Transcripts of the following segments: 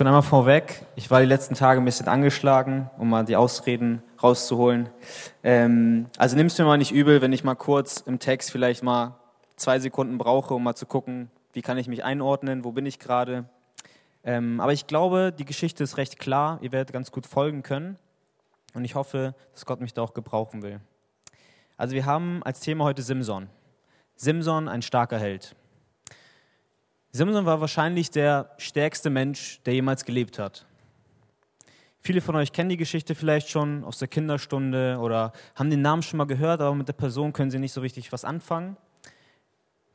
Schon einmal vorweg, ich war die letzten Tage ein bisschen angeschlagen, um mal die Ausreden rauszuholen. Ähm, also nimmst mir mal nicht übel, wenn ich mal kurz im Text vielleicht mal zwei Sekunden brauche, um mal zu gucken, wie kann ich mich einordnen, wo bin ich gerade. Ähm, aber ich glaube, die Geschichte ist recht klar, ihr werdet ganz gut folgen können und ich hoffe, dass Gott mich da auch gebrauchen will. Also wir haben als Thema heute Simson. Simson, ein starker Held. Simson war wahrscheinlich der stärkste Mensch, der jemals gelebt hat. Viele von euch kennen die Geschichte vielleicht schon aus der Kinderstunde oder haben den Namen schon mal gehört, aber mit der Person können sie nicht so richtig was anfangen.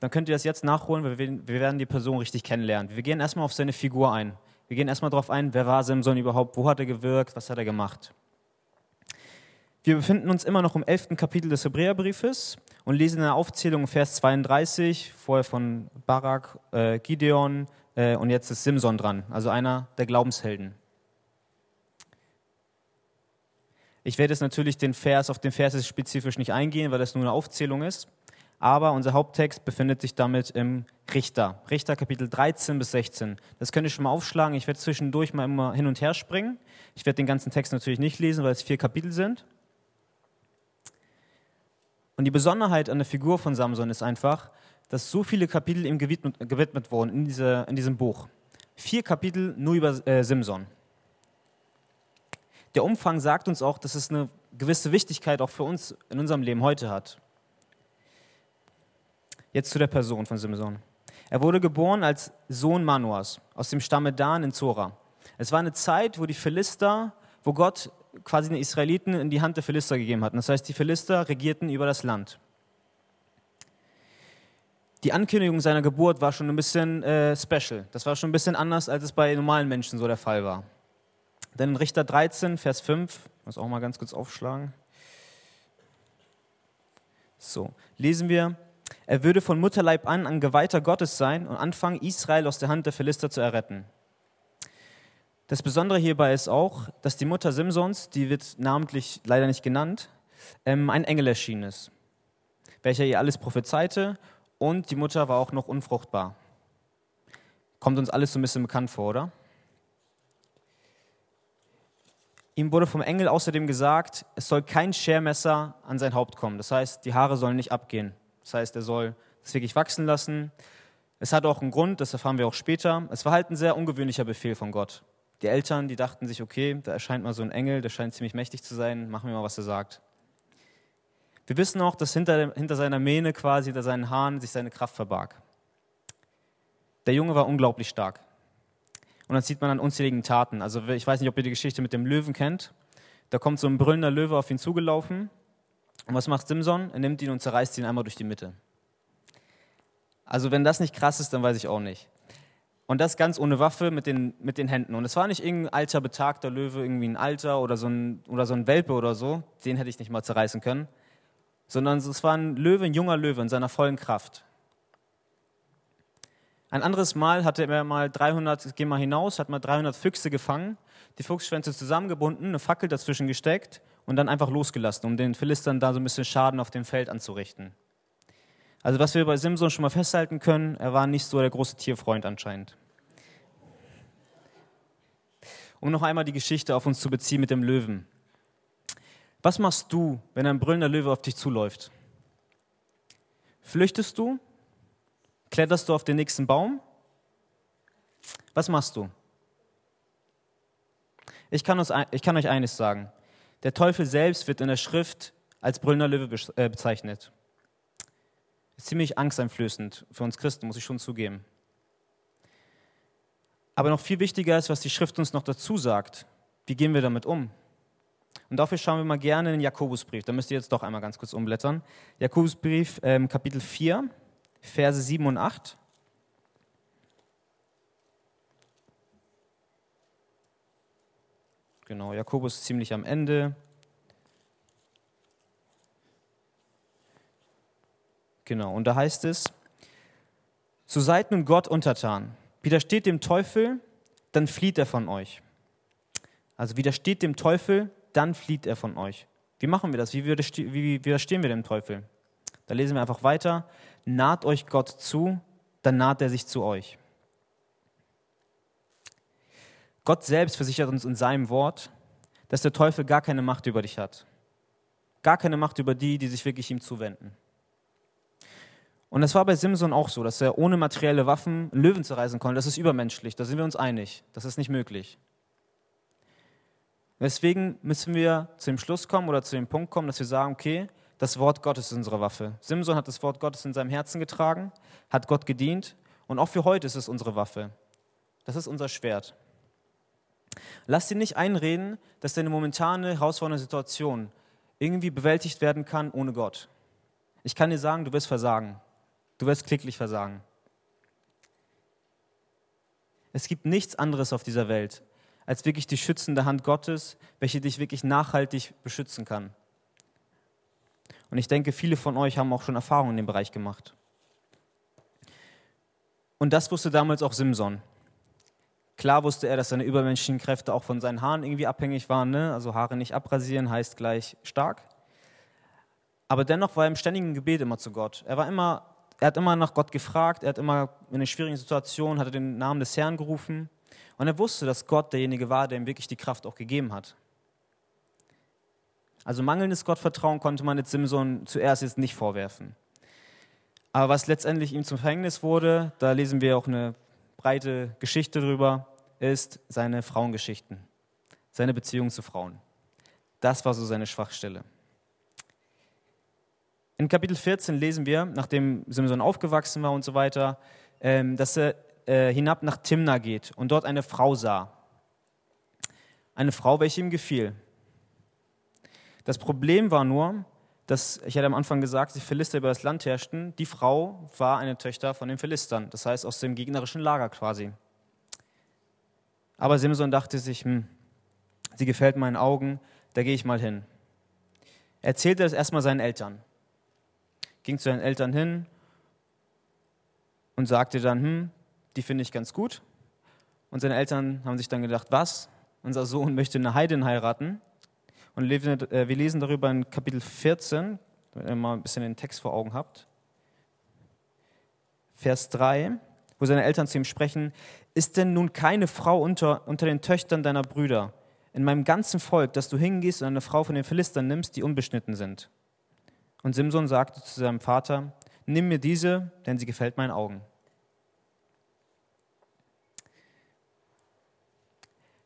Dann könnt ihr das jetzt nachholen, weil wir werden die Person richtig kennenlernen. Wir gehen erstmal auf seine Figur ein. Wir gehen erstmal darauf ein, wer war Simson überhaupt, wo hat er gewirkt, was hat er gemacht. Wir befinden uns immer noch im elften Kapitel des Hebräerbriefes und lesen eine Aufzählung Vers 32, vorher von Barak, äh, Gideon äh, und jetzt ist Simson dran, also einer der Glaubenshelden. Ich werde jetzt natürlich den Vers auf den Vers spezifisch nicht eingehen, weil das nur eine Aufzählung ist. Aber unser Haupttext befindet sich damit im Richter. Richter Kapitel 13 bis 16. Das könnt ihr schon mal aufschlagen. Ich werde zwischendurch mal immer hin und her springen. Ich werde den ganzen Text natürlich nicht lesen, weil es vier Kapitel sind. Und die Besonderheit an der Figur von Samson ist einfach, dass so viele Kapitel ihm gewidmet, gewidmet wurden in, diese, in diesem Buch. Vier Kapitel nur über äh, Simson. Der Umfang sagt uns auch, dass es eine gewisse Wichtigkeit auch für uns in unserem Leben heute hat. Jetzt zu der Person von Simson. Er wurde geboren als Sohn Manoas aus dem Stamme Dan in Zora. Es war eine Zeit, wo die Philister, wo Gott quasi den Israeliten in die Hand der Philister gegeben hatten. Das heißt, die Philister regierten über das Land. Die Ankündigung seiner Geburt war schon ein bisschen äh, special. Das war schon ein bisschen anders, als es bei normalen Menschen so der Fall war. Denn in Richter 13, Vers 5, ich muss auch mal ganz kurz aufschlagen. So, lesen wir, er würde von Mutterleib an ein Geweihter Gottes sein und anfangen, Israel aus der Hand der Philister zu erretten. Das Besondere hierbei ist auch, dass die Mutter Simsons, die wird namentlich leider nicht genannt, ähm, ein Engel erschienen ist, welcher ihr alles prophezeite und die Mutter war auch noch unfruchtbar. Kommt uns alles so ein bisschen bekannt vor, oder? Ihm wurde vom Engel außerdem gesagt, es soll kein Schermesser an sein Haupt kommen. Das heißt, die Haare sollen nicht abgehen. Das heißt, er soll es wirklich wachsen lassen. Es hat auch einen Grund, das erfahren wir auch später. Es war halt ein sehr ungewöhnlicher Befehl von Gott. Die Eltern, die dachten sich, okay, da erscheint mal so ein Engel, der scheint ziemlich mächtig zu sein, machen wir mal, was er sagt. Wir wissen auch, dass hinter, hinter seiner Mähne quasi, hinter seinen Haaren sich seine Kraft verbarg. Der Junge war unglaublich stark. Und das sieht man an unzähligen Taten. Also ich weiß nicht, ob ihr die Geschichte mit dem Löwen kennt. Da kommt so ein brüllender Löwe auf ihn zugelaufen. Und was macht Simson? Er nimmt ihn und zerreißt ihn einmal durch die Mitte. Also wenn das nicht krass ist, dann weiß ich auch nicht. Und das ganz ohne Waffe mit den, mit den Händen. Und es war nicht irgendein alter, betagter Löwe, irgendwie ein Alter oder so ein, oder so ein Welpe oder so. Den hätte ich nicht mal zerreißen können. Sondern es war ein Löwe, ein junger Löwe in seiner vollen Kraft. Ein anderes Mal hatte er mal 300, geh mal hinaus, hat mal 300 Füchse gefangen, die Fuchsschwänze zusammengebunden, eine Fackel dazwischen gesteckt und dann einfach losgelassen, um den Philistern da so ein bisschen Schaden auf dem Feld anzurichten. Also was wir bei Simson schon mal festhalten können, er war nicht so der große Tierfreund anscheinend. Um noch einmal die Geschichte auf uns zu beziehen mit dem Löwen. Was machst du, wenn ein brüllender Löwe auf dich zuläuft? Flüchtest du? Kletterst du auf den nächsten Baum? Was machst du? Ich kann, uns, ich kann euch eines sagen. Der Teufel selbst wird in der Schrift als brüllender Löwe äh, bezeichnet. Ist ziemlich angsteinflößend für uns Christen, muss ich schon zugeben. Aber noch viel wichtiger ist, was die Schrift uns noch dazu sagt. Wie gehen wir damit um? Und dafür schauen wir mal gerne in den Jakobusbrief. Da müsst ihr jetzt doch einmal ganz kurz umblättern. Jakobusbrief, ähm, Kapitel 4, Verse 7 und 8. Genau, Jakobus ist ziemlich am Ende. Genau, und da heißt es, so seid nun Gott untertan, widersteht dem Teufel, dann flieht er von euch. Also widersteht dem Teufel, dann flieht er von euch. Wie machen wir das? Wie widerstehen wir dem Teufel? Da lesen wir einfach weiter. Naht euch Gott zu, dann naht er sich zu euch. Gott selbst versichert uns in seinem Wort, dass der Teufel gar keine Macht über dich hat. Gar keine Macht über die, die sich wirklich ihm zuwenden. Und das war bei Simson auch so, dass er ohne materielle Waffen Löwen zerreißen konnte. Das ist übermenschlich, da sind wir uns einig. Das ist nicht möglich. Deswegen müssen wir zu dem Schluss kommen oder zu dem Punkt kommen, dass wir sagen, okay, das Wort Gottes ist unsere Waffe. Simson hat das Wort Gottes in seinem Herzen getragen, hat Gott gedient und auch für heute ist es unsere Waffe. Das ist unser Schwert. Lass dir nicht einreden, dass deine momentane herausfordernde Situation irgendwie bewältigt werden kann ohne Gott. Ich kann dir sagen, du wirst versagen. Du wirst klicklich versagen. Es gibt nichts anderes auf dieser Welt als wirklich die schützende Hand Gottes, welche dich wirklich nachhaltig beschützen kann. Und ich denke, viele von euch haben auch schon Erfahrungen in dem Bereich gemacht. Und das wusste damals auch Simson. Klar wusste er, dass seine übermenschlichen Kräfte auch von seinen Haaren irgendwie abhängig waren. Ne? Also Haare nicht abrasieren heißt gleich stark. Aber dennoch war er im ständigen Gebet immer zu Gott. Er, war immer, er hat immer nach Gott gefragt, er hat immer in einer schwierigen Situation, hat er den Namen des Herrn gerufen. Und er wusste, dass Gott derjenige war, der ihm wirklich die Kraft auch gegeben hat. Also mangelndes Gottvertrauen konnte man jetzt Simson zuerst jetzt nicht vorwerfen. Aber was letztendlich ihm zum Verhängnis wurde, da lesen wir auch eine breite Geschichte drüber, ist seine Frauengeschichten, seine Beziehung zu Frauen. Das war so seine Schwachstelle. In Kapitel 14 lesen wir, nachdem Simson aufgewachsen war und so weiter, ähm, dass er äh, hinab nach Timna geht und dort eine Frau sah. Eine Frau, welche ihm gefiel. Das Problem war nur, dass, ich hatte am Anfang gesagt, die Philister über das Land herrschten. Die Frau war eine Töchter von den Philistern, das heißt aus dem gegnerischen Lager quasi. Aber Simson dachte sich, hm, sie gefällt meinen Augen, da gehe ich mal hin. Er erzählte das erstmal seinen Eltern. Ging zu seinen Eltern hin und sagte dann, hm, die finde ich ganz gut. Und seine Eltern haben sich dann gedacht, was? Unser Sohn möchte eine Heidin heiraten. Und äh, wir lesen darüber in Kapitel 14, wenn ihr mal ein bisschen den Text vor Augen habt. Vers 3, wo seine Eltern zu ihm sprechen, ist denn nun keine Frau unter, unter den Töchtern deiner Brüder in meinem ganzen Volk, dass du hingehst und eine Frau von den Philistern nimmst, die unbeschnitten sind? Und Simson sagte zu seinem Vater, nimm mir diese, denn sie gefällt meinen Augen.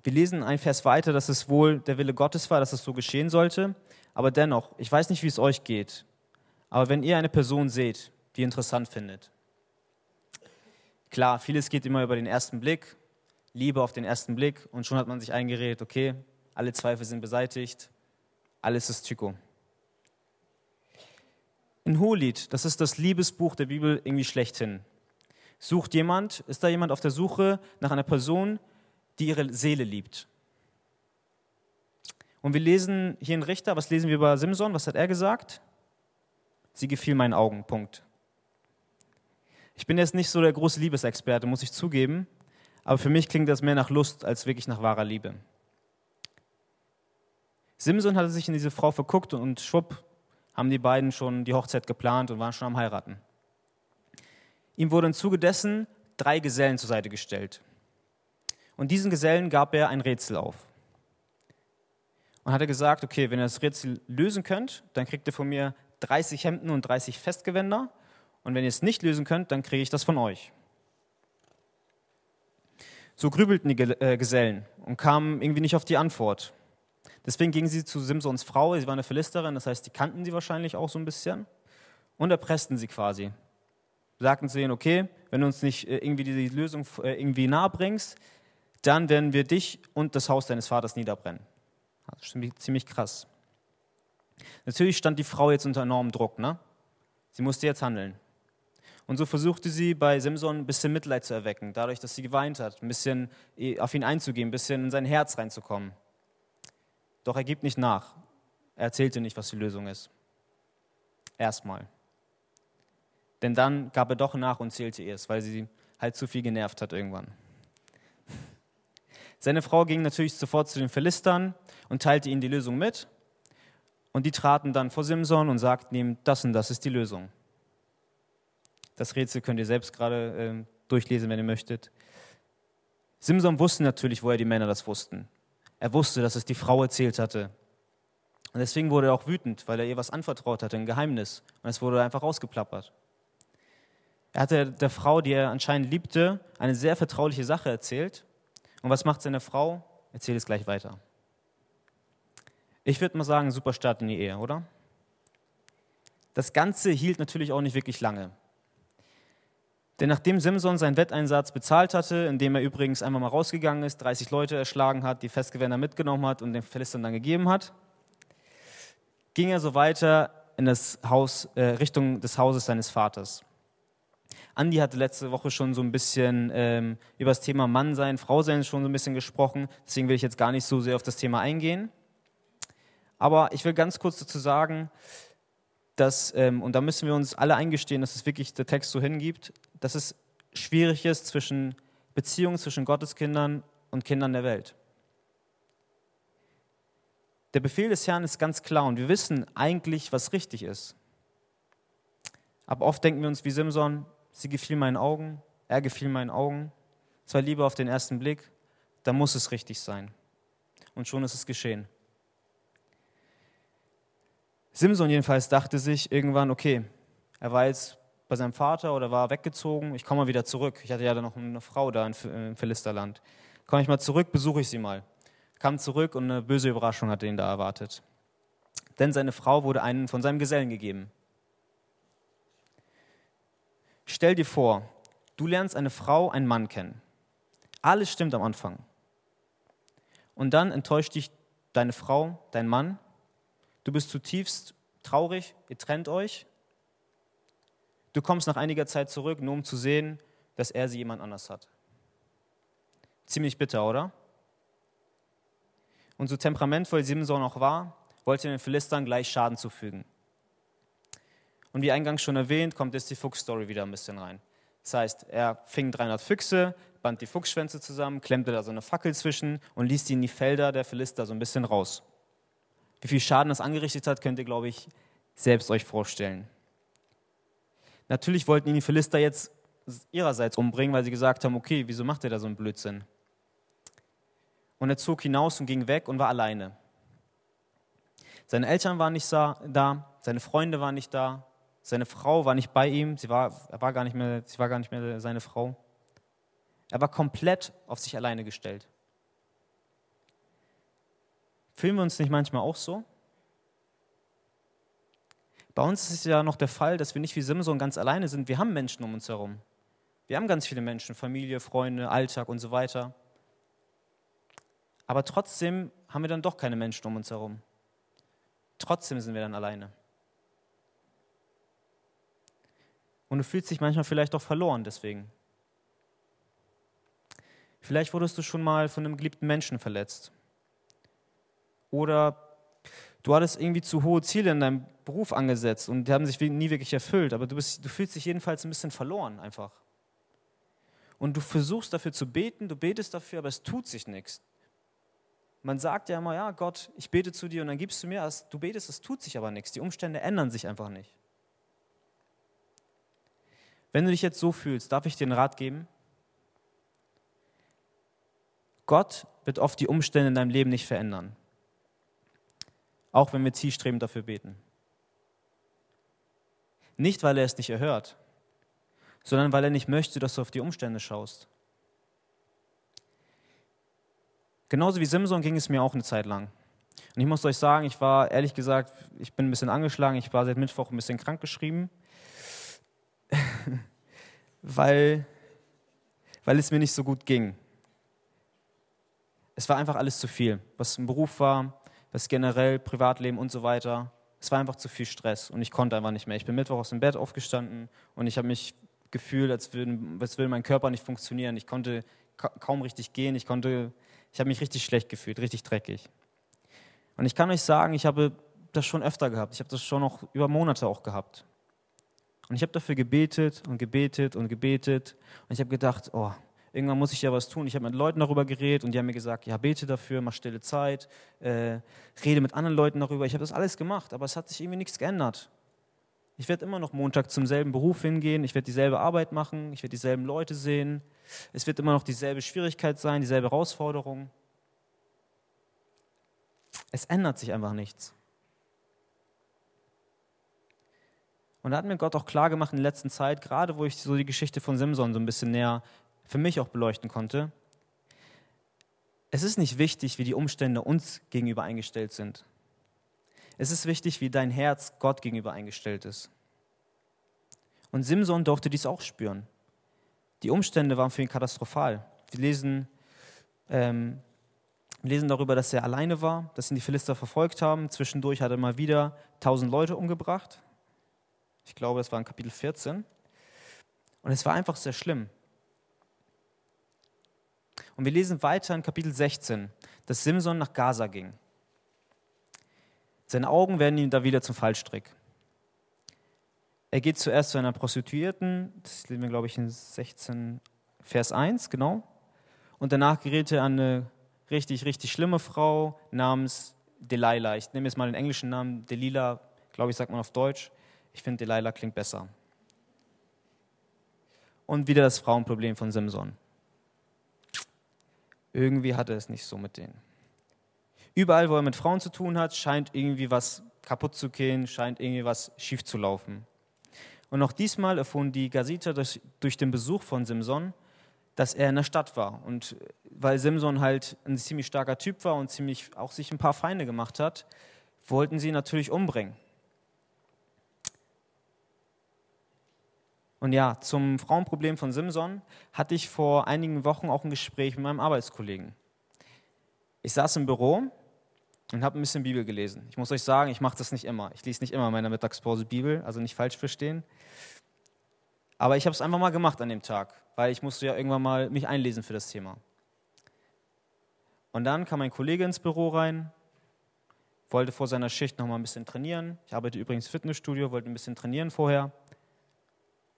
Wir lesen ein Vers weiter, dass es wohl der Wille Gottes war, dass es so geschehen sollte. Aber dennoch, ich weiß nicht, wie es euch geht, aber wenn ihr eine Person seht, die interessant findet, klar, vieles geht immer über den ersten Blick, Liebe auf den ersten Blick und schon hat man sich eingeredet, okay, alle Zweifel sind beseitigt, alles ist Tycho. In Hohelied, das ist das Liebesbuch der Bibel irgendwie schlechthin. Sucht jemand, ist da jemand auf der Suche nach einer Person, die ihre Seele liebt. Und wir lesen hier in Richter, was lesen wir über Simson? Was hat er gesagt? Sie gefiel meinen Augen, Punkt. Ich bin jetzt nicht so der große Liebesexperte, muss ich zugeben, aber für mich klingt das mehr nach Lust als wirklich nach wahrer Liebe. Simson hatte sich in diese Frau verguckt und schwupp haben die beiden schon die Hochzeit geplant und waren schon am Heiraten. Ihm wurden im Zuge dessen drei Gesellen zur Seite gestellt. Und diesen Gesellen gab er ein Rätsel auf. Und hat er gesagt, okay, wenn ihr das Rätsel lösen könnt, dann kriegt ihr von mir 30 Hemden und 30 Festgewänder. Und wenn ihr es nicht lösen könnt, dann kriege ich das von euch. So grübelten die äh, Gesellen und kamen irgendwie nicht auf die Antwort. Deswegen gingen sie zu Simsons Frau, sie war eine Philisterin, das heißt, die kannten sie wahrscheinlich auch so ein bisschen, und erpressten sie quasi. Sagten zu ihnen, okay, wenn du uns nicht äh, irgendwie die Lösung äh, irgendwie nahe bringst, dann werden wir dich und das Haus deines Vaters niederbrennen. Das ist ziemlich krass. Natürlich stand die Frau jetzt unter enormem Druck. Ne? Sie musste jetzt handeln. Und so versuchte sie bei Simson ein bisschen Mitleid zu erwecken, dadurch, dass sie geweint hat, ein bisschen auf ihn einzugehen, ein bisschen in sein Herz reinzukommen. Doch er gibt nicht nach. Er erzählte nicht, was die Lösung ist. Erstmal. Denn dann gab er doch nach und zählte ihr es, weil sie halt zu viel genervt hat irgendwann. Seine Frau ging natürlich sofort zu den Philistern und teilte ihnen die Lösung mit. Und die traten dann vor Simson und sagten ihm, das und das ist die Lösung. Das Rätsel könnt ihr selbst gerade äh, durchlesen, wenn ihr möchtet. Simson wusste natürlich, woher die Männer das wussten. Er wusste, dass es die Frau erzählt hatte. Und deswegen wurde er auch wütend, weil er ihr was anvertraut hatte, ein Geheimnis. Und es wurde einfach rausgeplappert. Er hatte der Frau, die er anscheinend liebte, eine sehr vertrauliche Sache erzählt. Und was macht seine Frau? Erzählt es gleich weiter. Ich würde mal sagen, super Start in die Ehe, oder? Das Ganze hielt natürlich auch nicht wirklich lange. Denn nachdem Simson seinen Wetteinsatz bezahlt hatte, indem er übrigens einmal mal rausgegangen ist, 30 Leute erschlagen hat, die Festgewänder mitgenommen hat und den Philistern dann gegeben hat, ging er so weiter in das Haus, äh, Richtung des Hauses seines Vaters. Andi hatte letzte Woche schon so ein bisschen ähm, über das Thema Mann sein, Frau sein schon so ein bisschen gesprochen. Deswegen will ich jetzt gar nicht so sehr auf das Thema eingehen. Aber ich will ganz kurz dazu sagen, dass, ähm, und da müssen wir uns alle eingestehen, dass es wirklich der Text so hingibt, dass es schwierig ist zwischen Beziehungen zwischen Gotteskindern und Kindern der Welt. Der Befehl des Herrn ist ganz klar und wir wissen eigentlich, was richtig ist. Aber oft denken wir uns wie Simson, sie gefiel meinen Augen, er gefiel meinen Augen, es war Liebe auf den ersten Blick, da muss es richtig sein. Und schon ist es geschehen. Simson jedenfalls dachte sich irgendwann, okay, er war jetzt bei seinem Vater oder war weggezogen, ich komme mal wieder zurück. Ich hatte ja dann noch eine Frau da im Philisterland. Komme ich mal zurück, besuche ich sie mal. Kam zurück und eine böse Überraschung hatte ihn da erwartet. Denn seine Frau wurde einen von seinem Gesellen gegeben. Stell dir vor, du lernst eine Frau, einen Mann kennen. Alles stimmt am Anfang. Und dann enttäuscht dich deine Frau, dein Mann. Du bist zutiefst traurig, ihr trennt euch Du kommst nach einiger Zeit zurück, nur um zu sehen, dass er sie jemand anders hat. Ziemlich bitter, oder? Und so temperamentvoll Simson auch war, wollte den Philistern gleich Schaden zufügen. Und wie eingangs schon erwähnt, kommt jetzt die Fuchs-Story wieder ein bisschen rein. Das heißt, er fing 300 Füchse, band die Fuchsschwänze zusammen, klemmte da so eine Fackel zwischen und ließ die in die Felder der Philister so ein bisschen raus. Wie viel Schaden das angerichtet hat, könnt ihr, glaube ich, selbst euch vorstellen. Natürlich wollten ihn die Philister jetzt ihrerseits umbringen, weil sie gesagt haben, okay, wieso macht er da so einen Blödsinn? Und er zog hinaus und ging weg und war alleine. Seine Eltern waren nicht da, seine Freunde waren nicht da, seine Frau war nicht bei ihm, sie war, er war gar nicht mehr, sie war gar nicht mehr seine Frau. Er war komplett auf sich alleine gestellt. Fühlen wir uns nicht manchmal auch so? Bei uns ist ja noch der Fall, dass wir nicht wie Simson ganz alleine sind. Wir haben Menschen um uns herum. Wir haben ganz viele Menschen, Familie, Freunde, Alltag und so weiter. Aber trotzdem haben wir dann doch keine Menschen um uns herum. Trotzdem sind wir dann alleine. Und du fühlst dich manchmal vielleicht auch verloren deswegen. Vielleicht wurdest du schon mal von einem geliebten Menschen verletzt. Oder du hattest irgendwie zu hohe Ziele in deinem Beruf angesetzt und die haben sich nie wirklich erfüllt, aber du, bist, du fühlst dich jedenfalls ein bisschen verloren einfach. Und du versuchst dafür zu beten, du betest dafür, aber es tut sich nichts. Man sagt ja immer, ja Gott, ich bete zu dir und dann gibst du mir, du betest, es tut sich aber nichts. Die Umstände ändern sich einfach nicht. Wenn du dich jetzt so fühlst, darf ich dir einen Rat geben? Gott wird oft die Umstände in deinem Leben nicht verändern auch wenn wir zielstrebend dafür beten. Nicht, weil er es nicht erhört, sondern weil er nicht möchte, dass du auf die Umstände schaust. Genauso wie Simson ging es mir auch eine Zeit lang. Und ich muss euch sagen, ich war ehrlich gesagt, ich bin ein bisschen angeschlagen, ich war seit Mittwoch ein bisschen krankgeschrieben, weil, weil es mir nicht so gut ging. Es war einfach alles zu viel, was im Beruf war, was generell Privatleben und so weiter. Es war einfach zu viel Stress und ich konnte einfach nicht mehr. Ich bin Mittwoch aus dem Bett aufgestanden und ich habe mich gefühlt, als würde, als würde mein Körper nicht funktionieren. Ich konnte kaum richtig gehen. Ich ich habe mich richtig schlecht gefühlt, richtig dreckig. Und ich kann euch sagen, ich habe das schon öfter gehabt. Ich habe das schon noch über Monate auch gehabt. Und ich habe dafür gebetet und gebetet und gebetet. Und ich habe gedacht, oh, irgendwann muss ich ja was tun. Ich habe mit Leuten darüber geredet und die haben mir gesagt, ja, bete dafür, mach stille Zeit, äh, rede mit anderen Leuten darüber. Ich habe das alles gemacht, aber es hat sich irgendwie nichts geändert. Ich werde immer noch Montag zum selben Beruf hingehen, ich werde dieselbe Arbeit machen, ich werde dieselben Leute sehen, es wird immer noch dieselbe Schwierigkeit sein, dieselbe Herausforderung. Es ändert sich einfach nichts. Und da hat mir Gott auch klar gemacht in der letzten Zeit, gerade wo ich so die Geschichte von Simson so ein bisschen näher für mich auch beleuchten konnte. Es ist nicht wichtig, wie die Umstände uns gegenüber eingestellt sind. Es ist wichtig, wie dein Herz Gott gegenüber eingestellt ist. Und Simson durfte dies auch spüren. Die Umstände waren für ihn katastrophal. Wir lesen, ähm, wir lesen darüber, dass er alleine war, dass ihn die Philister verfolgt haben. Zwischendurch hat er mal wieder tausend Leute umgebracht. Ich glaube, es war in Kapitel 14. Und es war einfach sehr schlimm. Und wir lesen weiter in Kapitel 16, dass Simson nach Gaza ging. Seine Augen werden ihm da wieder zum Fallstrick. Er geht zuerst zu einer Prostituierten, das lesen wir, glaube ich, in 16, Vers 1, genau. Und danach gerät er an eine richtig, richtig schlimme Frau namens Delilah. Ich nehme jetzt mal den englischen Namen, Delilah, glaube ich, sagt man auf Deutsch. Ich finde, Delilah klingt besser. Und wieder das Frauenproblem von Simson. Irgendwie hat er es nicht so mit denen. Überall, wo er mit Frauen zu tun hat, scheint irgendwie was kaputt zu gehen, scheint irgendwie was schief zu laufen. Und auch diesmal erfuhren die Gasiter durch, durch den Besuch von Simson, dass er in der Stadt war. Und weil Simson halt ein ziemlich starker Typ war und ziemlich auch sich ein paar Feinde gemacht hat, wollten sie ihn natürlich umbringen. Und ja, zum Frauenproblem von Simson hatte ich vor einigen Wochen auch ein Gespräch mit meinem Arbeitskollegen. Ich saß im Büro und habe ein bisschen Bibel gelesen. Ich muss euch sagen, ich mache das nicht immer. Ich lese nicht immer in meiner Mittagspause Bibel, also nicht falsch verstehen. Aber ich habe es einfach mal gemacht an dem Tag, weil ich musste ja irgendwann mal mich einlesen für das Thema. Und dann kam ein Kollege ins Büro rein, wollte vor seiner Schicht noch mal ein bisschen trainieren. Ich arbeite übrigens im Fitnessstudio, wollte ein bisschen trainieren vorher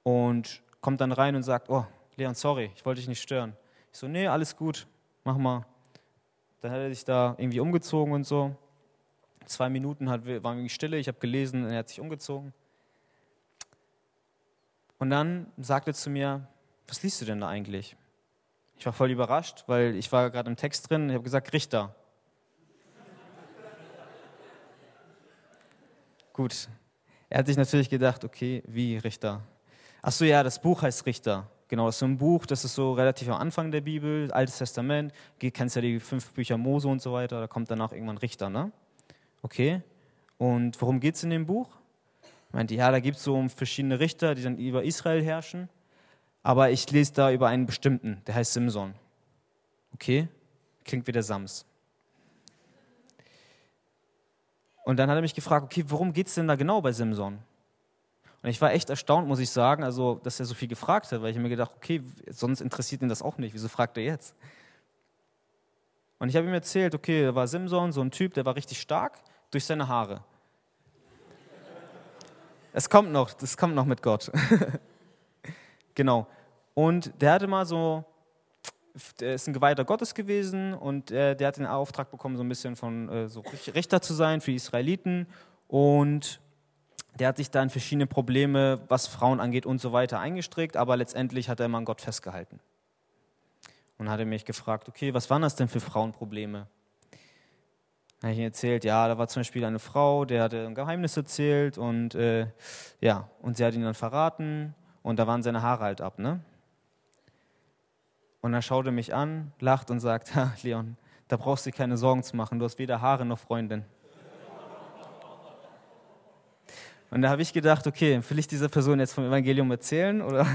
und kommt dann rein und sagt, oh, Leon, sorry, ich wollte dich nicht stören. Ich so, nee, alles gut, mach mal. Dann hat er sich da irgendwie umgezogen und so. Zwei Minuten hat, war irgendwie Stille, ich habe gelesen, er hat sich umgezogen. Und dann sagte er zu mir, was liest du denn da eigentlich? Ich war voll überrascht, weil ich war gerade im Text drin, ich habe gesagt, Richter. Gut, er hat sich natürlich gedacht, okay, wie Richter? Ach so, ja, das Buch heißt Richter. Genau, das ist so ein Buch, das ist so relativ am Anfang der Bibel, Altes Testament. Du kennst ja die fünf Bücher Mose und so weiter, da kommt danach irgendwann Richter, ne? Okay. Und worum geht es in dem Buch? Ich meinte, ja, da gibt es so verschiedene Richter, die dann über Israel herrschen. Aber ich lese da über einen bestimmten, der heißt Simson. Okay, klingt wie der Sams. Und dann hat er mich gefragt, okay, worum geht es denn da genau bei Simson? Und ich war echt erstaunt, muss ich sagen, also, dass er so viel gefragt hat, weil ich mir gedacht, okay, sonst interessiert ihn das auch nicht. Wieso fragt er jetzt? Und ich habe ihm erzählt, okay, da war Simson, so ein Typ, der war richtig stark durch seine Haare. Es kommt noch, das kommt noch mit Gott. genau. Und der hatte mal so, der ist ein Geweihter Gottes gewesen und der, der hat den Auftrag bekommen, so ein bisschen von äh, so Richter zu sein für die Israeliten. Und der hat sich da in verschiedene Probleme, was Frauen angeht und so weiter, eingestrickt, aber letztendlich hat er immer an Gott festgehalten. Und hat er mich gefragt, okay, was waren das denn für Frauenprobleme? Dann habe ich ihm erzählt, ja, da war zum Beispiel eine Frau, der hatte ein Geheimnis erzählt und äh, ja, und sie hat ihn dann verraten und da waren seine Haare halt ab, ne? Und er schaute mich an, lacht und sagt, Leon, da brauchst du dir keine Sorgen zu machen, du hast weder Haare noch Freundin. Und da habe ich gedacht, okay, will ich dieser Person jetzt vom Evangelium erzählen? Oder?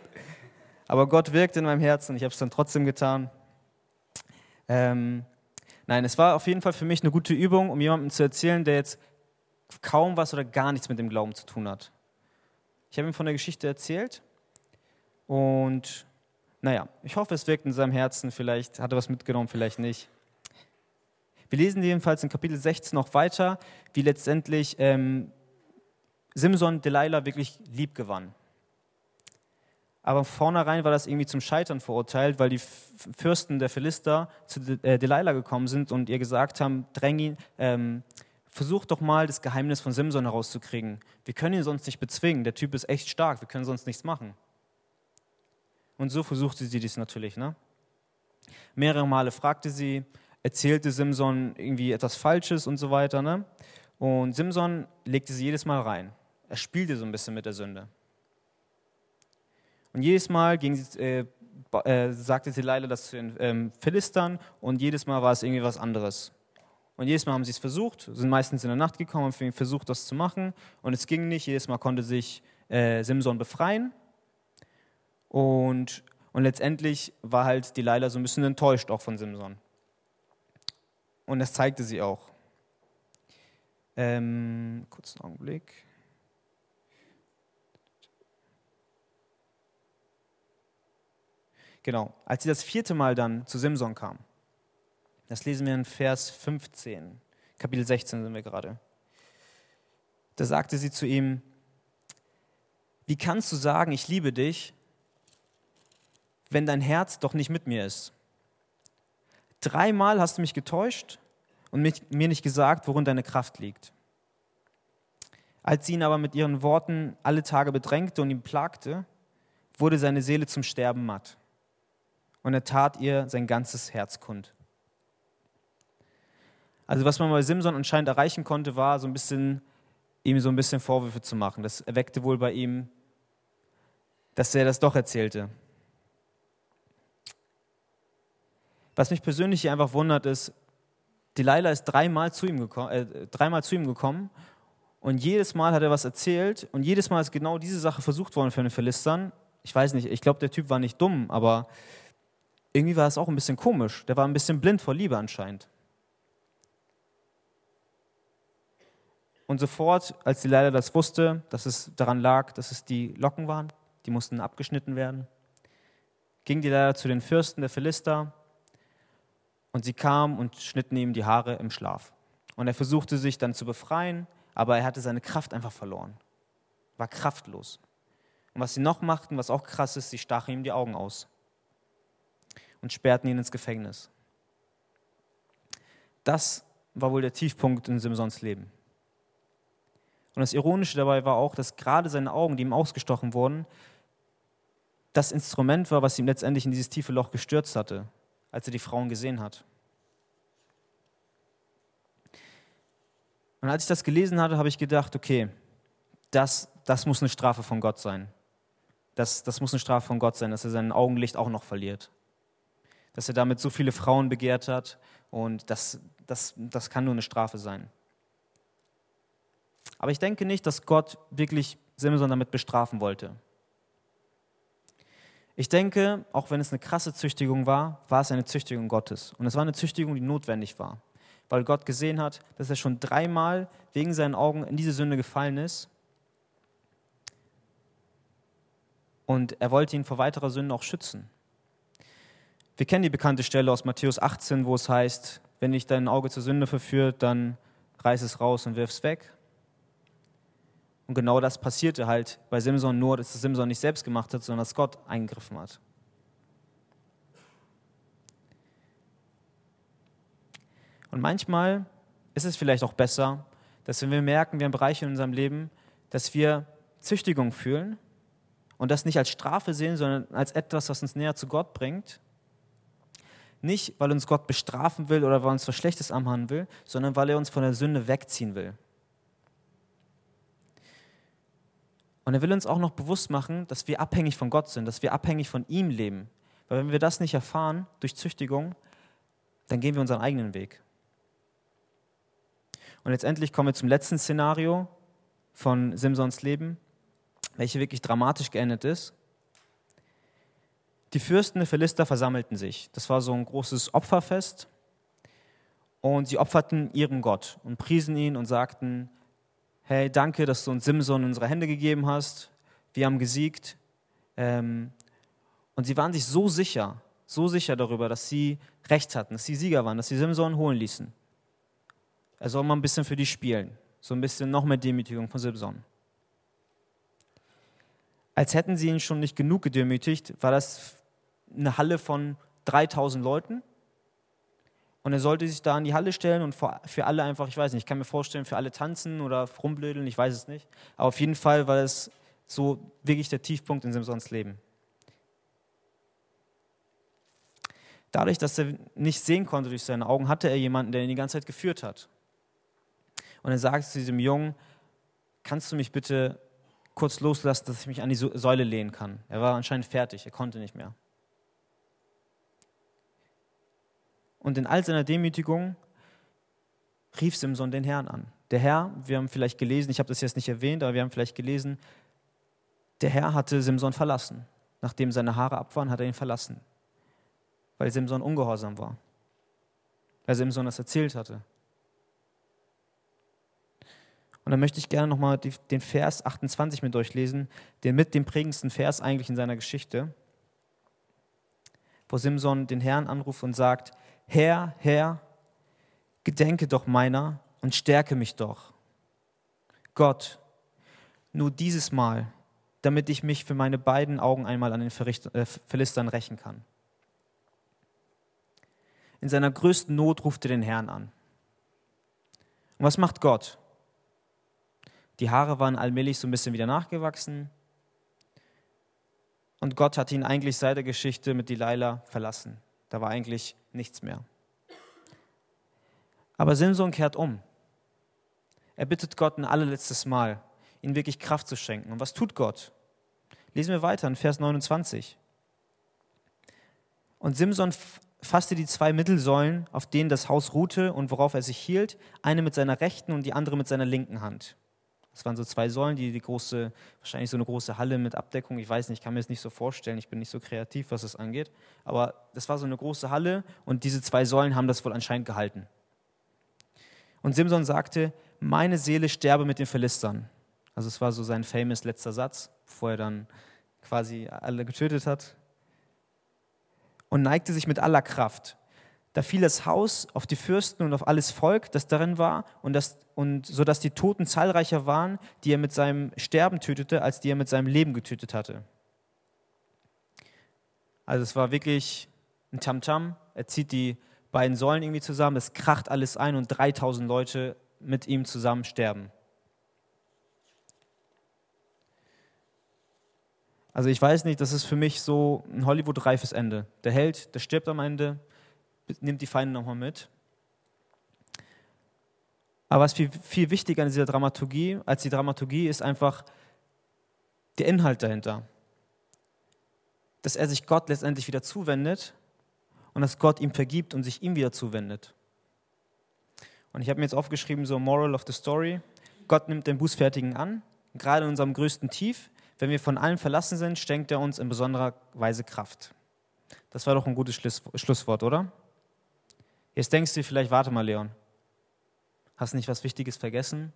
Aber Gott wirkt in meinem Herzen ich habe es dann trotzdem getan. Ähm, nein, es war auf jeden Fall für mich eine gute Übung, um jemandem zu erzählen, der jetzt kaum was oder gar nichts mit dem Glauben zu tun hat. Ich habe ihm von der Geschichte erzählt und naja, ich hoffe, es wirkt in seinem Herzen. Vielleicht hat er was mitgenommen, vielleicht nicht. Wir lesen jedenfalls in Kapitel 16 noch weiter, wie letztendlich ähm, Simson Delilah wirklich lieb gewann. Aber vornherein war das irgendwie zum Scheitern verurteilt, weil die Fürsten der Philister zu äh, Delilah gekommen sind und ihr gesagt haben, dräng ihn, ähm, versucht doch mal das Geheimnis von Simson herauszukriegen. Wir können ihn sonst nicht bezwingen. Der Typ ist echt stark. Wir können sonst nichts machen. Und so versuchte sie dies natürlich. Ne? Mehrere Male fragte sie, erzählte Simson irgendwie etwas Falsches und so weiter. Ne? Und Simson legte sie jedes Mal rein. Er spielte so ein bisschen mit der Sünde. Und jedes Mal ging äh, äh, sagte leider das zu den ähm, Philistern und jedes Mal war es irgendwie was anderes. Und jedes Mal haben sie es versucht, sind meistens in der Nacht gekommen und versucht, das zu machen. Und es ging nicht. Jedes Mal konnte sich äh, Simson befreien. Und, und letztendlich war halt Delilah so ein bisschen enttäuscht auch von Simson. Und das zeigte sie auch. Ähm, kurzen Augenblick. Genau, als sie das vierte Mal dann zu Simson kam, das lesen wir in Vers 15, Kapitel 16 sind wir gerade. Da sagte sie zu ihm, wie kannst du sagen, ich liebe dich, wenn dein Herz doch nicht mit mir ist? Dreimal hast du mich getäuscht und mir nicht gesagt, worin deine Kraft liegt. Als sie ihn aber mit ihren Worten alle Tage bedrängte und ihn plagte, wurde seine Seele zum Sterben matt. Und er tat ihr sein ganzes Herz kund. Also was man bei Simson anscheinend erreichen konnte, war so ein bisschen, ihm so ein bisschen Vorwürfe zu machen. Das erweckte wohl bei ihm, dass er das doch erzählte. Was mich persönlich hier einfach wundert, ist, Delilah ist dreimal zu ihm, gekommen, äh, dreimal zu ihm gekommen und jedes Mal hat er was erzählt und jedes Mal ist genau diese Sache versucht worden für den Philistern. Ich weiß nicht, ich glaube, der Typ war nicht dumm, aber irgendwie war es auch ein bisschen komisch. Der war ein bisschen blind vor Liebe anscheinend. Und sofort, als die Leiter das wusste, dass es daran lag, dass es die Locken waren, die mussten abgeschnitten werden, ging die Leiter zu den Fürsten der Philister und sie kamen und schnitten ihm die Haare im Schlaf. Und er versuchte sich dann zu befreien, aber er hatte seine Kraft einfach verloren, war kraftlos. Und was sie noch machten, was auch krass ist, sie stachen ihm die Augen aus und sperrten ihn ins Gefängnis. Das war wohl der Tiefpunkt in Simsons Leben. Und das Ironische dabei war auch, dass gerade seine Augen, die ihm ausgestochen wurden, das Instrument war, was ihm letztendlich in dieses tiefe Loch gestürzt hatte, als er die Frauen gesehen hat. Und als ich das gelesen hatte, habe ich gedacht, okay, das, das muss eine Strafe von Gott sein. Das, das muss eine Strafe von Gott sein, dass er sein Augenlicht auch noch verliert. Dass er damit so viele Frauen begehrt hat und das, das, das kann nur eine Strafe sein. Aber ich denke nicht, dass Gott wirklich Simson damit bestrafen wollte. Ich denke, auch wenn es eine krasse Züchtigung war, war es eine Züchtigung Gottes. Und es war eine Züchtigung, die notwendig war. Weil Gott gesehen hat, dass er schon dreimal wegen seinen Augen in diese Sünde gefallen ist. Und er wollte ihn vor weiterer Sünde auch schützen. Wir kennen die bekannte Stelle aus Matthäus 18, wo es heißt, wenn dich dein Auge zur Sünde verführt, dann reiß es raus und wirf es weg. Und genau das passierte halt bei Simson nur, dass Simson nicht selbst gemacht hat, sondern dass Gott eingegriffen hat. Und manchmal ist es vielleicht auch besser, dass wenn wir merken, wir haben Bereiche in unserem Leben, dass wir Züchtigung fühlen und das nicht als Strafe sehen, sondern als etwas, was uns näher zu Gott bringt. Nicht, weil uns Gott bestrafen will oder weil uns was Schlechtes anhaben will, sondern weil er uns von der Sünde wegziehen will. Und er will uns auch noch bewusst machen, dass wir abhängig von Gott sind, dass wir abhängig von ihm leben. Weil wenn wir das nicht erfahren durch Züchtigung, dann gehen wir unseren eigenen Weg. Und letztendlich kommen wir zum letzten Szenario von Simsons Leben, welche wirklich dramatisch geendet ist. Die Fürsten der Philister versammelten sich. Das war so ein großes Opferfest. Und sie opferten ihrem Gott und priesen ihn und sagten, hey, danke, dass du uns Simson in unsere Hände gegeben hast. Wir haben gesiegt. Ähm, und sie waren sich so sicher, so sicher darüber, dass sie Recht hatten, dass sie Sieger waren, dass sie Simson holen ließen. Er soll mal ein bisschen für die spielen. So ein bisschen noch mehr Demütigung von Simson. Als hätten sie ihn schon nicht genug gedemütigt, war das eine Halle von 3000 Leuten. Und er sollte sich da in die Halle stellen und für alle einfach, ich weiß nicht, ich kann mir vorstellen, für alle tanzen oder rumblödeln, ich weiß es nicht. Aber auf jeden Fall war es so wirklich der Tiefpunkt in Simsons Leben. Dadurch, dass er nicht sehen konnte durch seine Augen, hatte er jemanden, der ihn die ganze Zeit geführt hat. Und er sagt zu diesem Jungen, kannst du mich bitte kurz loslassen, dass ich mich an die Säule lehnen kann? Er war anscheinend fertig, er konnte nicht mehr. Und in all seiner Demütigung rief Simson den Herrn an. Der Herr, wir haben vielleicht gelesen, ich habe das jetzt nicht erwähnt, aber wir haben vielleicht gelesen, der Herr hatte Simson verlassen. Nachdem seine Haare ab waren, hat er ihn verlassen, weil Simson ungehorsam war, weil Simson das erzählt hatte. Und dann möchte ich gerne nochmal den Vers 28 mit durchlesen, den mit dem prägendsten Vers eigentlich in seiner Geschichte, wo Simson den Herrn anruft und sagt, Herr, Herr, gedenke doch meiner und stärke mich doch. Gott, nur dieses Mal, damit ich mich für meine beiden Augen einmal an den äh, Philistern rächen kann. In seiner größten Not ruft er den Herrn an. Und was macht Gott? Die Haare waren allmählich so ein bisschen wieder nachgewachsen. Und Gott hat ihn eigentlich seit der Geschichte mit Delilah verlassen. Da war eigentlich nichts mehr. Aber Simson kehrt um. Er bittet Gott ein allerletztes Mal, ihm wirklich Kraft zu schenken. Und was tut Gott? Lesen wir weiter in Vers 29. Und Simson fasste die zwei Mittelsäulen, auf denen das Haus ruhte und worauf er sich hielt, eine mit seiner rechten und die andere mit seiner linken Hand. Das waren so zwei Säulen, die die große, wahrscheinlich so eine große Halle mit Abdeckung, ich weiß nicht, ich kann mir das nicht so vorstellen, ich bin nicht so kreativ, was das angeht. Aber das war so eine große Halle und diese zwei Säulen haben das wohl anscheinend gehalten. Und Simson sagte, meine Seele sterbe mit den Philistern. Also es war so sein famous letzter Satz, bevor er dann quasi alle getötet hat. Und neigte sich mit aller Kraft. Da fiel das Haus auf die Fürsten und auf alles Volk, das darin war, und, das, und so dass die Toten zahlreicher waren, die er mit seinem Sterben tötete, als die er mit seinem Leben getötet hatte. Also es war wirklich ein Tamtam. Er zieht die beiden Säulen irgendwie zusammen, es kracht alles ein und 3000 Leute mit ihm zusammen sterben. Also ich weiß nicht, das ist für mich so ein Hollywood-reifes Ende. Der Held, der stirbt am Ende, nimmt die Feinde nochmal mit. Aber was viel, viel wichtiger an dieser Dramaturgie als die Dramaturgie ist einfach der Inhalt dahinter. Dass er sich Gott letztendlich wieder zuwendet und dass Gott ihm vergibt und sich ihm wieder zuwendet. Und ich habe mir jetzt aufgeschrieben, so Moral of the Story. Gott nimmt den Bußfertigen an, gerade in unserem größten Tief. Wenn wir von allem verlassen sind, schenkt er uns in besonderer Weise Kraft. Das war doch ein gutes Schlusswort, oder? Jetzt denkst du vielleicht, warte mal, Leon, hast du nicht was Wichtiges vergessen?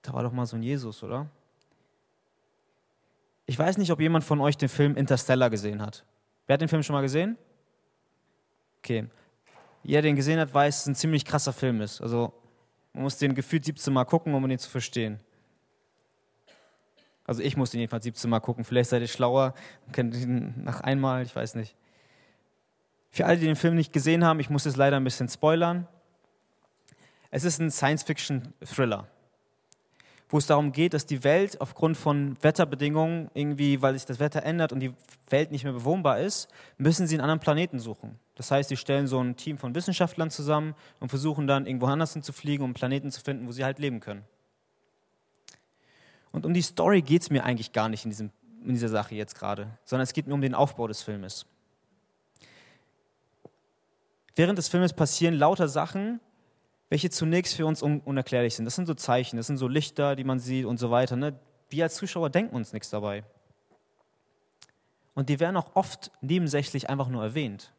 Da war doch mal so ein Jesus, oder? Ich weiß nicht, ob jemand von euch den Film Interstellar gesehen hat. Wer hat den Film schon mal gesehen? Okay. Jeder, der den gesehen hat, weiß, dass es ein ziemlich krasser Film ist. Also man muss den gefühlt 17 Mal gucken, um ihn zu verstehen. Also ich muss den jedenfalls 17 Mal gucken. Vielleicht seid ihr schlauer, kennt ihn nach einmal, ich weiß nicht. Für alle, die den Film nicht gesehen haben, ich muss es leider ein bisschen spoilern. Es ist ein Science-Fiction-Thriller, wo es darum geht, dass die Welt aufgrund von Wetterbedingungen irgendwie, weil sich das Wetter ändert und die Welt nicht mehr bewohnbar ist, müssen sie einen anderen Planeten suchen. Das heißt, sie stellen so ein Team von Wissenschaftlern zusammen und versuchen dann irgendwo anders hinzufliegen, um Planeten zu finden, wo sie halt leben können. Und um die Story geht es mir eigentlich gar nicht in, diesem, in dieser Sache jetzt gerade, sondern es geht mir um den Aufbau des Filmes. Während des Filmes passieren lauter Sachen, welche zunächst für uns un unerklärlich sind. Das sind so Zeichen, das sind so Lichter, die man sieht und so weiter. Ne? Wir als Zuschauer denken uns nichts dabei. Und die werden auch oft nebensächlich einfach nur erwähnt.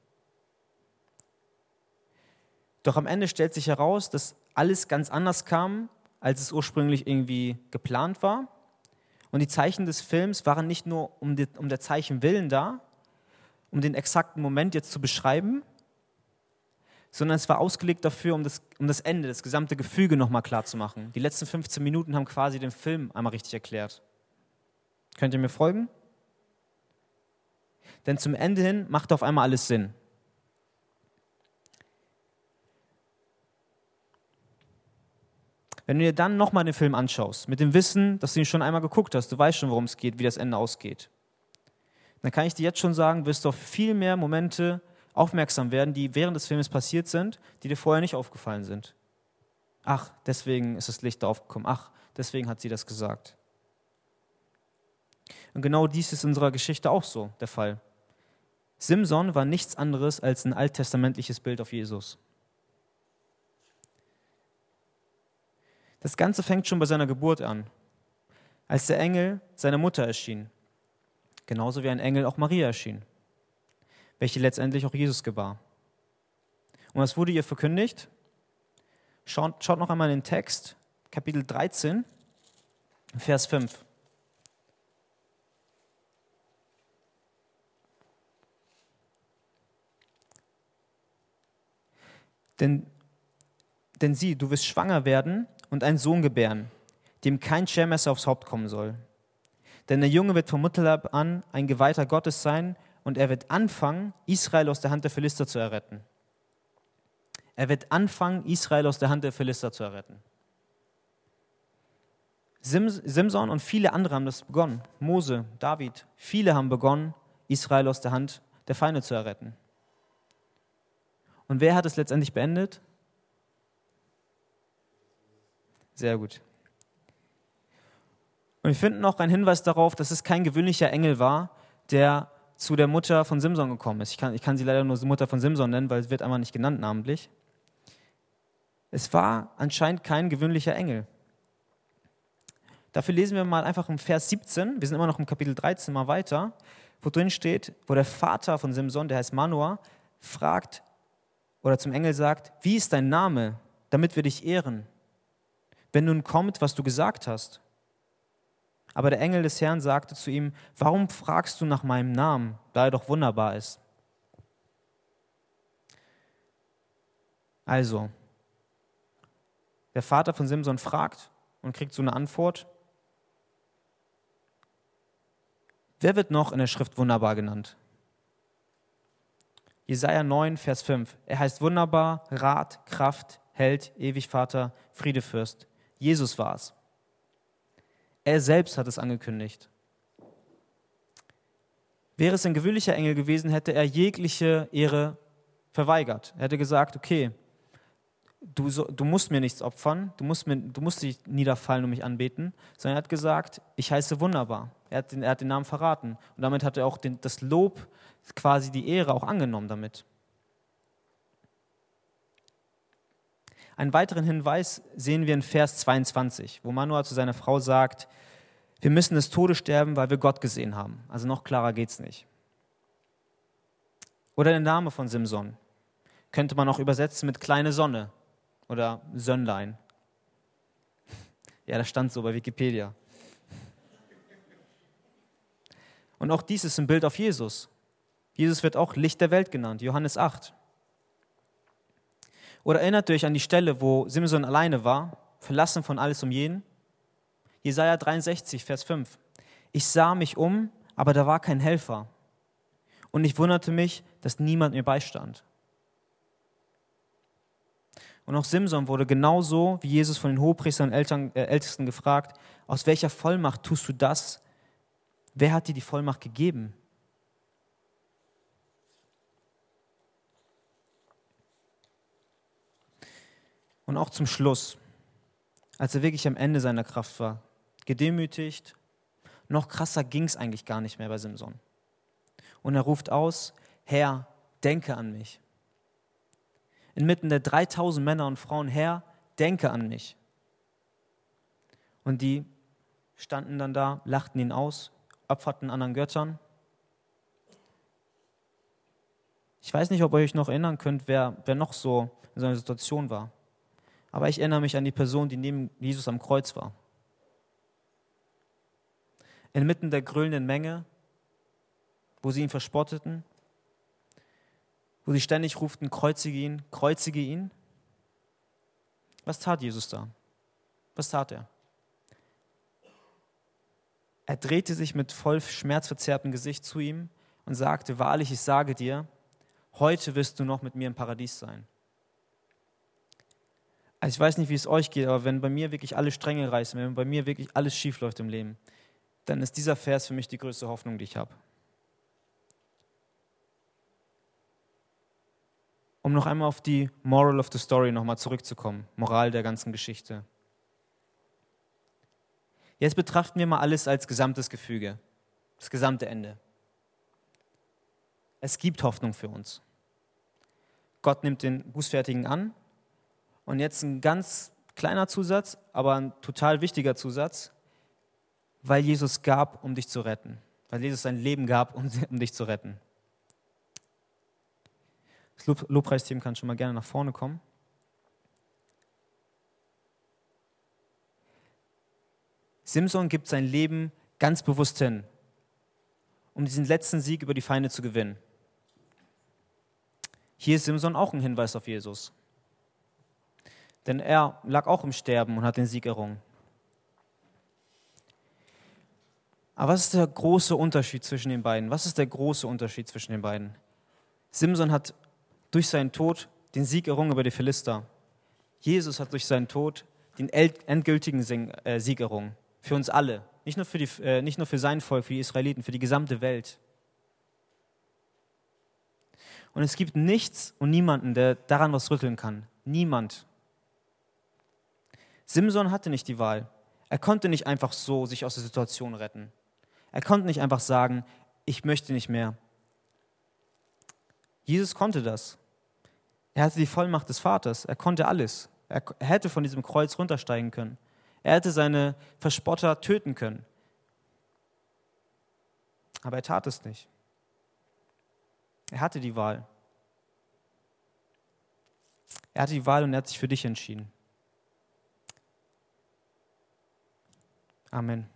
Doch am Ende stellt sich heraus, dass alles ganz anders kam, als es ursprünglich irgendwie geplant war. Und die Zeichen des Films waren nicht nur um, die, um der Zeichen willen da, um den exakten Moment jetzt zu beschreiben, sondern es war ausgelegt dafür, um das, um das Ende, das gesamte Gefüge nochmal klar zu machen. Die letzten 15 Minuten haben quasi den Film einmal richtig erklärt. Könnt ihr mir folgen? Denn zum Ende hin macht auf einmal alles Sinn. Wenn du dir dann nochmal den Film anschaust, mit dem Wissen, dass du ihn schon einmal geguckt hast, du weißt schon, worum es geht, wie das Ende ausgeht, dann kann ich dir jetzt schon sagen, wirst du auf viel mehr Momente aufmerksam werden, die während des Films passiert sind, die dir vorher nicht aufgefallen sind. Ach, deswegen ist das Licht aufgekommen. Ach, deswegen hat sie das gesagt. Und genau dies ist in unserer Geschichte auch so der Fall. Simson war nichts anderes als ein alttestamentliches Bild auf Jesus. Das Ganze fängt schon bei seiner Geburt an, als der Engel seiner Mutter erschien, genauso wie ein Engel auch Maria erschien, welche letztendlich auch Jesus gebar. Und was wurde ihr verkündigt? Schaut, schaut noch einmal in den Text, Kapitel 13, Vers 5. Denn, denn sieh, du wirst schwanger werden und einen Sohn gebären, dem kein Schermesser aufs Haupt kommen soll. Denn der Junge wird vom Mutterleib an ein Geweihter Gottes sein und er wird anfangen, Israel aus der Hand der Philister zu erretten. Er wird anfangen, Israel aus der Hand der Philister zu erretten. Simson und viele andere haben das begonnen. Mose, David, viele haben begonnen, Israel aus der Hand der Feinde zu erretten. Und wer hat es letztendlich beendet? Sehr gut. Und wir finden noch einen Hinweis darauf, dass es kein gewöhnlicher Engel war, der zu der Mutter von Simson gekommen ist. Ich kann, ich kann sie leider nur Mutter von Simson nennen, weil es wird einmal nicht genannt namentlich. Es war anscheinend kein gewöhnlicher Engel. Dafür lesen wir mal einfach im Vers 17, wir sind immer noch im Kapitel 13 mal weiter, wo drin steht, wo der Vater von Simson, der heißt Manoah, fragt oder zum Engel sagt, wie ist dein Name, damit wir dich ehren, wenn nun kommt, was du gesagt hast. Aber der Engel des Herrn sagte zu ihm, warum fragst du nach meinem Namen, da er doch wunderbar ist? Also, der Vater von Simson fragt und kriegt so eine Antwort. Wer wird noch in der Schrift wunderbar genannt? Jesaja 9, Vers 5. Er heißt wunderbar, Rat, Kraft, Held, ewig Vater, Friedefürst. Jesus war es. Er selbst hat es angekündigt. Wäre es ein gewöhnlicher Engel gewesen, hätte er jegliche Ehre verweigert. Er hätte gesagt, okay, du, du musst mir nichts opfern, du musst, mir, du musst dich niederfallen und mich anbeten, sondern er hat gesagt, ich heiße wunderbar. Er hat den, er hat den Namen verraten. Und damit hat er auch den, das Lob, quasi die Ehre auch angenommen damit. Einen weiteren Hinweis sehen wir in Vers 22, wo Manoah zu seiner Frau sagt, wir müssen des Todes sterben, weil wir Gott gesehen haben. Also noch klarer geht es nicht. Oder der Name von Simson könnte man auch übersetzen mit kleine Sonne oder Sönnlein. Ja, das stand so bei Wikipedia. Und auch dies ist ein Bild auf Jesus. Jesus wird auch Licht der Welt genannt, Johannes 8. Oder erinnert euch an die Stelle, wo Simson alleine war, verlassen von alles um jeden? Jesaja 63, Vers 5. Ich sah mich um, aber da war kein Helfer. Und ich wunderte mich, dass niemand mir beistand. Und auch Simson wurde genauso wie Jesus von den Hohepriestern und Eltern, äh, Ältesten gefragt, aus welcher Vollmacht tust du das? Wer hat dir die Vollmacht gegeben? Und auch zum Schluss, als er wirklich am Ende seiner Kraft war, gedemütigt, noch krasser ging es eigentlich gar nicht mehr bei Simson. Und er ruft aus, Herr, denke an mich inmitten der 3000 Männer und Frauen, Herr, denke an mich. Und die standen dann da, lachten ihn aus, opferten anderen Göttern. Ich weiß nicht, ob ihr euch noch erinnern könnt, wer, wer noch so in so einer Situation war. Aber ich erinnere mich an die Person, die neben Jesus am Kreuz war. Inmitten der grölenden Menge, wo sie ihn verspotteten, wo sie ständig ruften, kreuzige ihn, kreuzige ihn. Was tat Jesus da? Was tat er? Er drehte sich mit voll schmerzverzerrtem Gesicht zu ihm und sagte, wahrlich, ich sage dir, heute wirst du noch mit mir im Paradies sein. Also ich weiß nicht, wie es euch geht, aber wenn bei mir wirklich alle Stränge reißen, wenn bei mir wirklich alles schief läuft im Leben, dann ist dieser Vers für mich die größte Hoffnung, die ich habe. Um noch einmal auf die Moral of the Story nochmal zurückzukommen, Moral der ganzen Geschichte. Jetzt betrachten wir mal alles als gesamtes Gefüge, das gesamte Ende. Es gibt Hoffnung für uns. Gott nimmt den Bußfertigen an und jetzt ein ganz kleiner Zusatz, aber ein total wichtiger Zusatz, weil Jesus gab, um dich zu retten. Weil Jesus sein Leben gab, um, um dich zu retten. Das Lobpreisteam kann schon mal gerne nach vorne kommen. Simson gibt sein Leben ganz bewusst hin, um diesen letzten Sieg über die Feinde zu gewinnen. Hier ist Simson auch ein Hinweis auf Jesus. Denn er lag auch im Sterben und hat den Sieg errungen. Aber was ist der große Unterschied zwischen den beiden? Was ist der große Unterschied zwischen den beiden? Simson hat durch seinen Tod den Sieg errungen über die Philister. Jesus hat durch seinen Tod den endgültigen äh, Sieg errungen. Für uns alle. Nicht nur für, die, äh, nicht nur für sein Volk, für die Israeliten, für die gesamte Welt. Und es gibt nichts und niemanden, der daran was rütteln kann. Niemand. Simson hatte nicht die Wahl. Er konnte nicht einfach so sich aus der Situation retten. Er konnte nicht einfach sagen, ich möchte nicht mehr. Jesus konnte das. Er hatte die Vollmacht des Vaters. Er konnte alles. Er hätte von diesem Kreuz runtersteigen können. Er hätte seine Verspotter töten können. Aber er tat es nicht. Er hatte die Wahl. Er hatte die Wahl und er hat sich für dich entschieden. Amen.